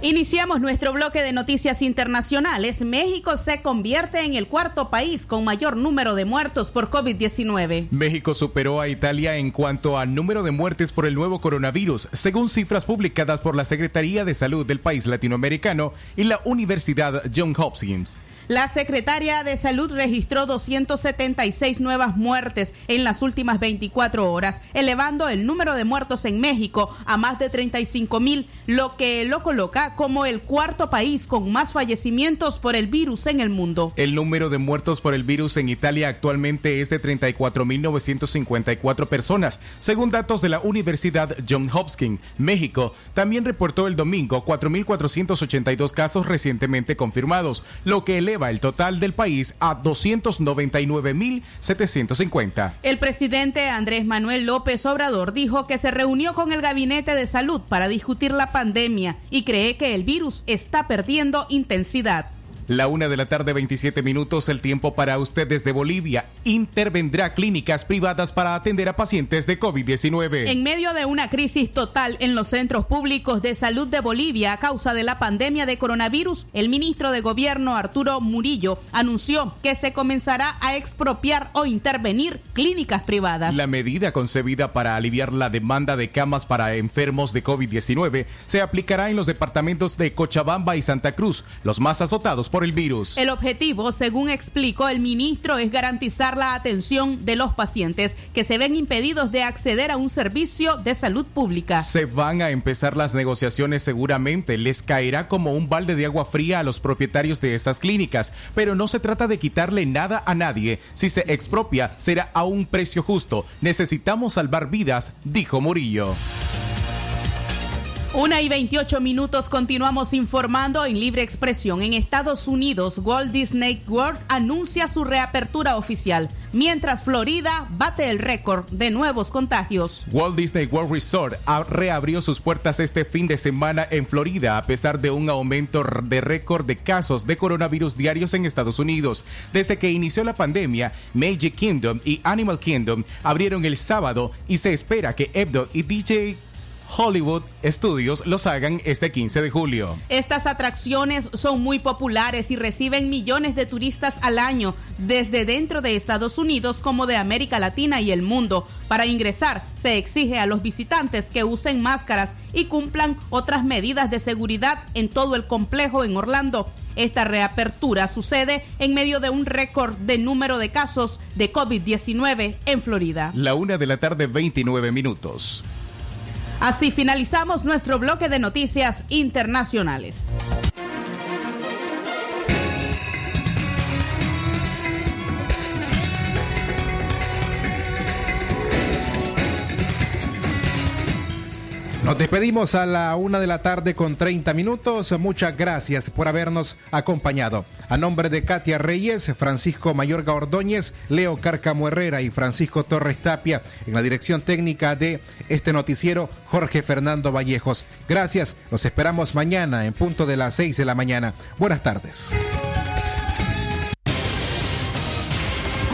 Iniciamos nuestro bloque de noticias internacionales. México se convierte en el cuarto país con mayor número de muertos por COVID-19. México superó a Italia en cuanto a número de muertes por el nuevo coronavirus, según cifras publicadas por la Secretaría de Salud del país latinoamericano y la Universidad Johns Hopkins. La secretaria de Salud registró 276 nuevas muertes en las últimas 24 horas, elevando el número de muertos en México a más de 35 mil, lo que lo coloca como el cuarto país con más fallecimientos por el virus en el mundo. El número de muertos por el virus en Italia actualmente es de 34.954 personas, según datos de la Universidad Johns Hopkins. México también reportó el domingo 4.482 casos recientemente confirmados, lo que eleva el total del país a 299.750. El presidente Andrés Manuel López Obrador dijo que se reunió con el Gabinete de Salud para discutir la pandemia y cree que el virus está perdiendo intensidad. La una de la tarde, 27 minutos, el tiempo para usted desde Bolivia. Intervendrá clínicas privadas para atender a pacientes de COVID-19. En medio de una crisis total en los centros públicos de salud de Bolivia a causa de la pandemia de coronavirus, el ministro de Gobierno Arturo Murillo anunció que se comenzará a expropiar o intervenir clínicas privadas. La medida concebida para aliviar la demanda de camas para enfermos de COVID-19 se aplicará en los departamentos de Cochabamba y Santa Cruz, los más azotados por el virus. El objetivo, según explicó el ministro, es garantizar la atención de los pacientes que se ven impedidos de acceder a un servicio de salud pública. Se van a empezar las negociaciones seguramente. Les caerá como un balde de agua fría a los propietarios de estas clínicas, pero no se trata de quitarle nada a nadie. Si se expropia, será a un precio justo. Necesitamos salvar vidas, dijo Murillo. Una y 28 minutos continuamos informando en libre expresión. En Estados Unidos, Walt Disney World anuncia su reapertura oficial, mientras Florida bate el récord de nuevos contagios. Walt Disney World Resort reabrió sus puertas este fin de semana en Florida a pesar de un aumento de récord de casos de coronavirus diarios en Estados Unidos. Desde que inició la pandemia, Magic Kingdom y Animal Kingdom abrieron el sábado y se espera que Ebdo y DJ Hollywood Studios los hagan este 15 de julio. Estas atracciones son muy populares y reciben millones de turistas al año, desde dentro de Estados Unidos como de América Latina y el mundo. Para ingresar, se exige a los visitantes que usen máscaras y cumplan otras medidas de seguridad en todo el complejo en Orlando. Esta reapertura sucede en medio de un récord de número de casos de COVID-19 en Florida. La una de la tarde, 29 minutos. Así finalizamos nuestro bloque de noticias internacionales. Nos despedimos a la una de la tarde con 30 minutos. Muchas gracias por habernos acompañado. A nombre de Katia Reyes, Francisco Mayorga Ordóñez, Leo Cárcamo Herrera y Francisco Torres Tapia, en la dirección técnica de este noticiero, Jorge Fernando Vallejos. Gracias. Nos esperamos mañana en punto de las 6 de la mañana. Buenas tardes.